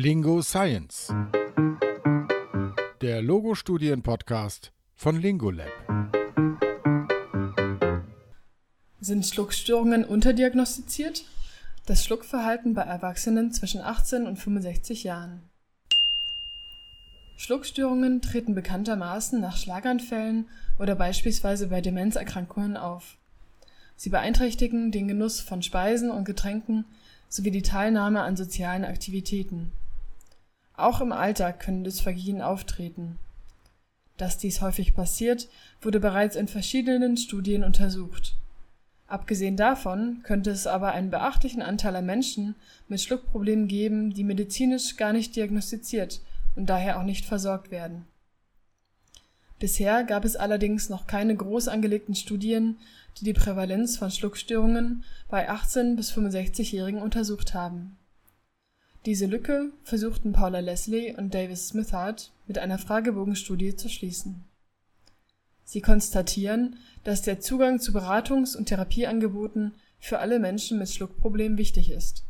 Lingo Science. Der Logo-Studien-Podcast von Lingolab. Sind Schluckstörungen unterdiagnostiziert? Das Schluckverhalten bei Erwachsenen zwischen 18 und 65 Jahren. Schluckstörungen treten bekanntermaßen nach Schlaganfällen oder beispielsweise bei Demenzerkrankungen auf. Sie beeinträchtigen den Genuss von Speisen und Getränken sowie die Teilnahme an sozialen Aktivitäten. Auch im Alltag können Dysphagien auftreten. Dass dies häufig passiert, wurde bereits in verschiedenen Studien untersucht. Abgesehen davon könnte es aber einen beachtlichen Anteil an Menschen mit Schluckproblemen geben, die medizinisch gar nicht diagnostiziert und daher auch nicht versorgt werden. Bisher gab es allerdings noch keine groß angelegten Studien, die die Prävalenz von Schluckstörungen bei 18 bis 65-Jährigen untersucht haben. Diese Lücke versuchten Paula Leslie und Davis Smithard mit einer Fragebogenstudie zu schließen. Sie konstatieren, dass der Zugang zu Beratungs- und Therapieangeboten für alle Menschen mit Schluckproblemen wichtig ist,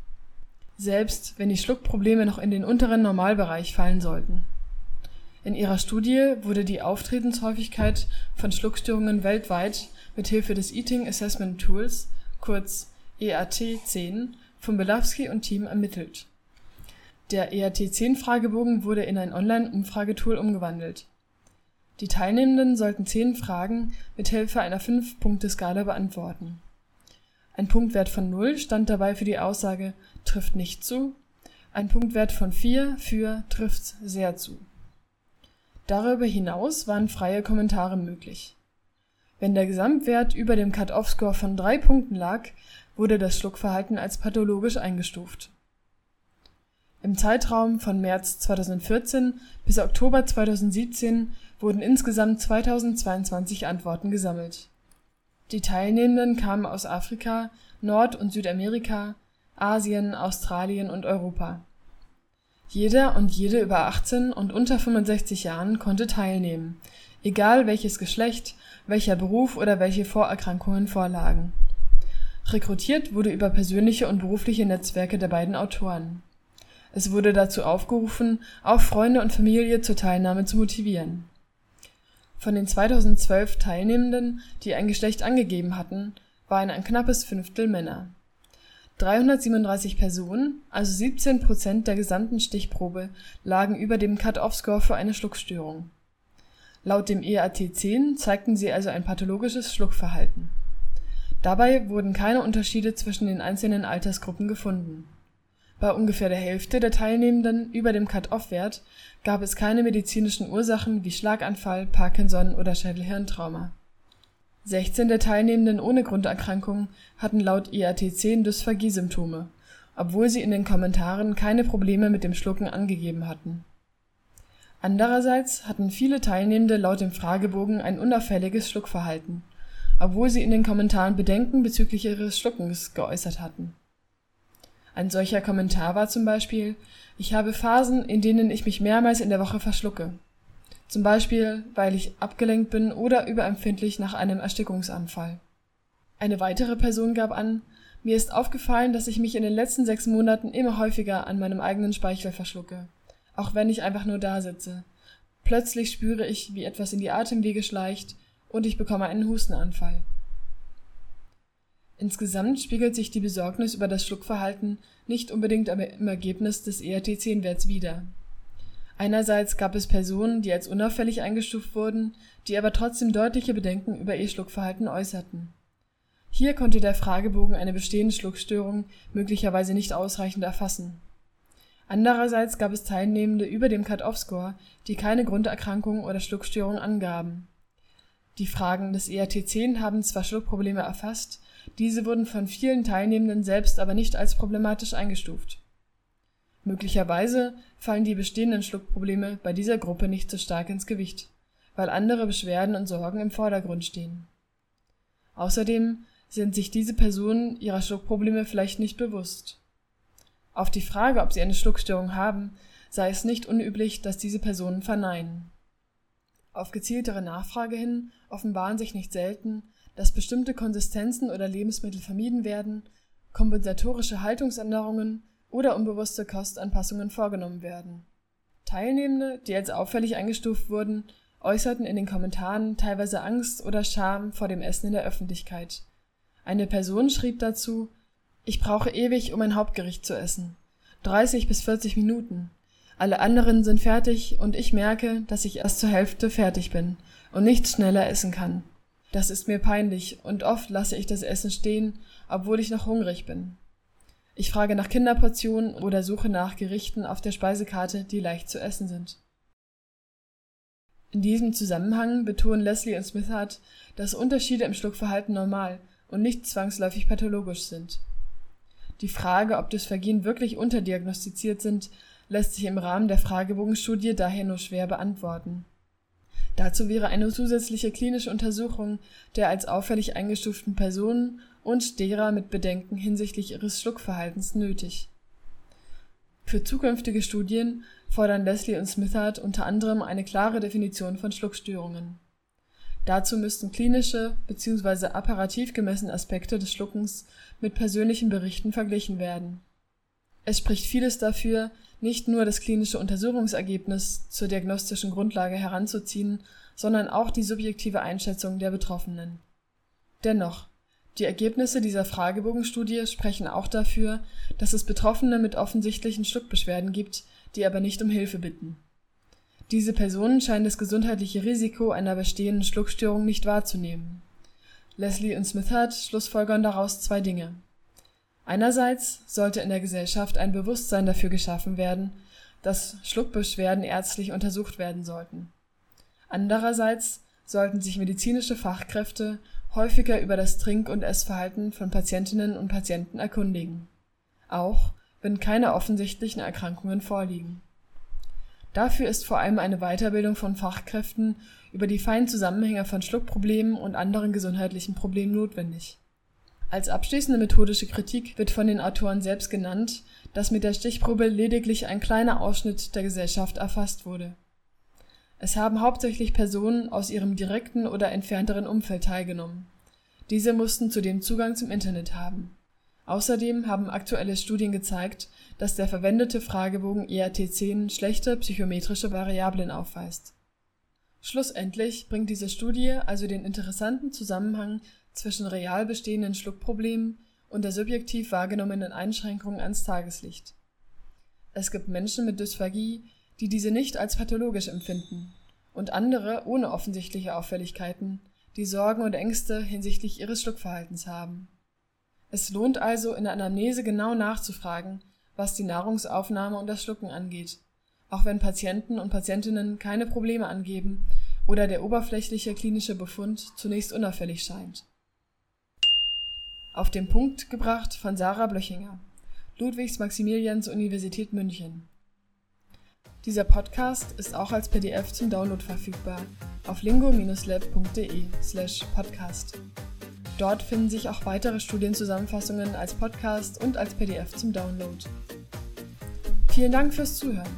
selbst wenn die Schluckprobleme noch in den unteren Normalbereich fallen sollten. In ihrer Studie wurde die Auftretenshäufigkeit von Schluckstörungen weltweit mit Hilfe des Eating Assessment Tools kurz EAT-10 von Belawski und Team ermittelt. Der EAT-10-Fragebogen wurde in ein Online-Umfragetool umgewandelt. Die Teilnehmenden sollten zehn Fragen mit Hilfe einer 5-Punkte-Skala beantworten. Ein Punktwert von 0 stand dabei für die Aussage trifft nicht zu, ein Punktwert von 4 für trifft sehr zu Darüber hinaus waren freie Kommentare möglich. Wenn der Gesamtwert über dem Cut-off-Score von drei Punkten lag, wurde das Schluckverhalten als pathologisch eingestuft. Im Zeitraum von März 2014 bis Oktober 2017 wurden insgesamt 2022 Antworten gesammelt. Die Teilnehmenden kamen aus Afrika, Nord und Südamerika, Asien, Australien und Europa jeder und jede über 18 und unter 65 Jahren konnte teilnehmen, egal welches Geschlecht, welcher Beruf oder welche Vorerkrankungen vorlagen. Rekrutiert wurde über persönliche und berufliche Netzwerke der beiden Autoren. Es wurde dazu aufgerufen, auch Freunde und Familie zur Teilnahme zu motivieren. Von den 2012 Teilnehmenden, die ein Geschlecht angegeben hatten, waren ein knappes Fünftel Männer 337 Personen, also 17 Prozent der gesamten Stichprobe, lagen über dem Cut-off-Score für eine Schluckstörung. Laut dem EAT-10 zeigten sie also ein pathologisches Schluckverhalten. Dabei wurden keine Unterschiede zwischen den einzelnen Altersgruppen gefunden. Bei ungefähr der Hälfte der Teilnehmenden über dem Cut-off-Wert gab es keine medizinischen Ursachen wie Schlaganfall, Parkinson oder Schädelhirntrauma 16 der Teilnehmenden ohne Grunderkrankung hatten laut IAT-10 Dysphagie-Symptome, obwohl sie in den Kommentaren keine Probleme mit dem Schlucken angegeben hatten. Andererseits hatten viele Teilnehmende laut dem Fragebogen ein unauffälliges Schluckverhalten, obwohl sie in den Kommentaren Bedenken bezüglich ihres Schluckens geäußert hatten. Ein solcher Kommentar war zum Beispiel: Ich habe Phasen, in denen ich mich mehrmals in der Woche verschlucke zum Beispiel weil ich abgelenkt bin oder überempfindlich nach einem Erstickungsanfall. Eine weitere Person gab an, mir ist aufgefallen, dass ich mich in den letzten sechs Monaten immer häufiger an meinem eigenen Speichel verschlucke, auch wenn ich einfach nur da sitze. Plötzlich spüre ich, wie etwas in die Atemwege schleicht und ich bekomme einen Hustenanfall. Insgesamt spiegelt sich die Besorgnis über das Schluckverhalten nicht unbedingt im Ergebnis des ERT10-Werts wider Einerseits gab es Personen, die als unauffällig eingestuft wurden, die aber trotzdem deutliche Bedenken über ihr Schluckverhalten äußerten. Hier konnte der Fragebogen eine bestehende Schluckstörung möglicherweise nicht ausreichend erfassen. Andererseits gab es Teilnehmende über dem Cut-off-Score, die keine Grunderkrankung oder Schluckstörung angaben. Die Fragen des ERT10 haben zwar Schluckprobleme erfasst, diese wurden von vielen Teilnehmenden selbst aber nicht als problematisch eingestuft Möglicherweise fallen die bestehenden Schluckprobleme bei dieser Gruppe nicht so stark ins Gewicht, weil andere Beschwerden und Sorgen im Vordergrund stehen. Außerdem sind sich diese Personen ihrer Schluckprobleme vielleicht nicht bewusst. Auf die Frage, ob sie eine Schluckstörung haben, sei es nicht unüblich, dass diese Personen verneinen. Auf gezieltere Nachfrage hin offenbaren sich nicht selten, dass bestimmte Konsistenzen oder Lebensmittel vermieden werden, kompensatorische Haltungsänderungen oder unbewusste Kostanpassungen vorgenommen werden. Teilnehmende, die als auffällig eingestuft wurden, äußerten in den Kommentaren teilweise Angst oder Scham vor dem Essen in der Öffentlichkeit. Eine Person schrieb dazu, ich brauche ewig, um ein Hauptgericht zu essen. 30 bis 40 Minuten. Alle anderen sind fertig und ich merke, dass ich erst zur Hälfte fertig bin und nicht schneller essen kann. Das ist mir peinlich und oft lasse ich das Essen stehen, obwohl ich noch hungrig bin. Ich frage nach Kinderportionen oder suche nach Gerichten auf der Speisekarte, die leicht zu essen sind. In diesem Zusammenhang betonen Leslie und Smithard, dass Unterschiede im Schluckverhalten normal und nicht zwangsläufig pathologisch sind. Die Frage, ob Dysphagien wirklich unterdiagnostiziert sind, lässt sich im Rahmen der Fragebogenstudie daher nur schwer beantworten. Dazu wäre eine zusätzliche klinische Untersuchung der als auffällig eingestuften Personen und derer mit Bedenken hinsichtlich ihres Schluckverhaltens nötig. Für zukünftige Studien fordern Leslie und Smithard unter anderem eine klare Definition von Schluckstörungen. Dazu müssten klinische bzw. apparativ gemessene Aspekte des Schluckens mit persönlichen Berichten verglichen werden. Es spricht vieles dafür, nicht nur das klinische Untersuchungsergebnis zur diagnostischen Grundlage heranzuziehen, sondern auch die subjektive Einschätzung der Betroffenen. Dennoch, die Ergebnisse dieser Fragebogenstudie sprechen auch dafür, dass es Betroffene mit offensichtlichen Schluckbeschwerden gibt, die aber nicht um Hilfe bitten. Diese Personen scheinen das gesundheitliche Risiko einer bestehenden Schluckstörung nicht wahrzunehmen. Leslie und Smithard schlussfolgern daraus zwei Dinge. Einerseits sollte in der Gesellschaft ein Bewusstsein dafür geschaffen werden, dass Schluckbeschwerden ärztlich untersucht werden sollten. Andererseits sollten sich medizinische Fachkräfte häufiger über das Trink- und Essverhalten von Patientinnen und Patienten erkundigen, auch wenn keine offensichtlichen Erkrankungen vorliegen. Dafür ist vor allem eine Weiterbildung von Fachkräften über die feinen Zusammenhänge von Schluckproblemen und anderen gesundheitlichen Problemen notwendig. Als abschließende methodische Kritik wird von den Autoren selbst genannt, dass mit der Stichprobe lediglich ein kleiner Ausschnitt der Gesellschaft erfasst wurde. Es haben hauptsächlich Personen aus ihrem direkten oder entfernteren Umfeld teilgenommen. Diese mussten zudem Zugang zum Internet haben. Außerdem haben aktuelle Studien gezeigt, dass der verwendete Fragebogen ERT10 schlechte psychometrische Variablen aufweist. Schlussendlich bringt diese Studie also den interessanten Zusammenhang zwischen real bestehenden Schluckproblemen und der subjektiv wahrgenommenen Einschränkungen ans Tageslicht. Es gibt Menschen mit Dysphagie, die diese nicht als pathologisch empfinden, und andere ohne offensichtliche Auffälligkeiten, die Sorgen und Ängste hinsichtlich ihres Schluckverhaltens haben. Es lohnt also, in der Anamnese genau nachzufragen, was die Nahrungsaufnahme und das Schlucken angeht, auch wenn Patienten und Patientinnen keine Probleme angeben oder der oberflächliche klinische Befund zunächst unauffällig scheint. Auf den Punkt gebracht von Sarah Blöchinger, Ludwigs-Maximilians-Universität München. Dieser Podcast ist auch als PDF zum Download verfügbar auf lingo-lab.de slash podcast. Dort finden sich auch weitere Studienzusammenfassungen als Podcast und als PDF zum Download. Vielen Dank fürs Zuhören.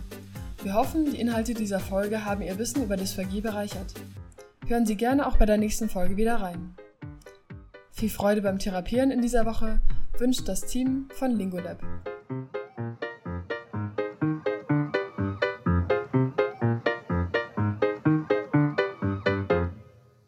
Wir hoffen, die Inhalte dieser Folge haben Ihr Wissen über Dysphagie bereichert. Hören Sie gerne auch bei der nächsten Folge wieder rein. Viel Freude beim Therapieren in dieser Woche wünscht das Team von Lingolab.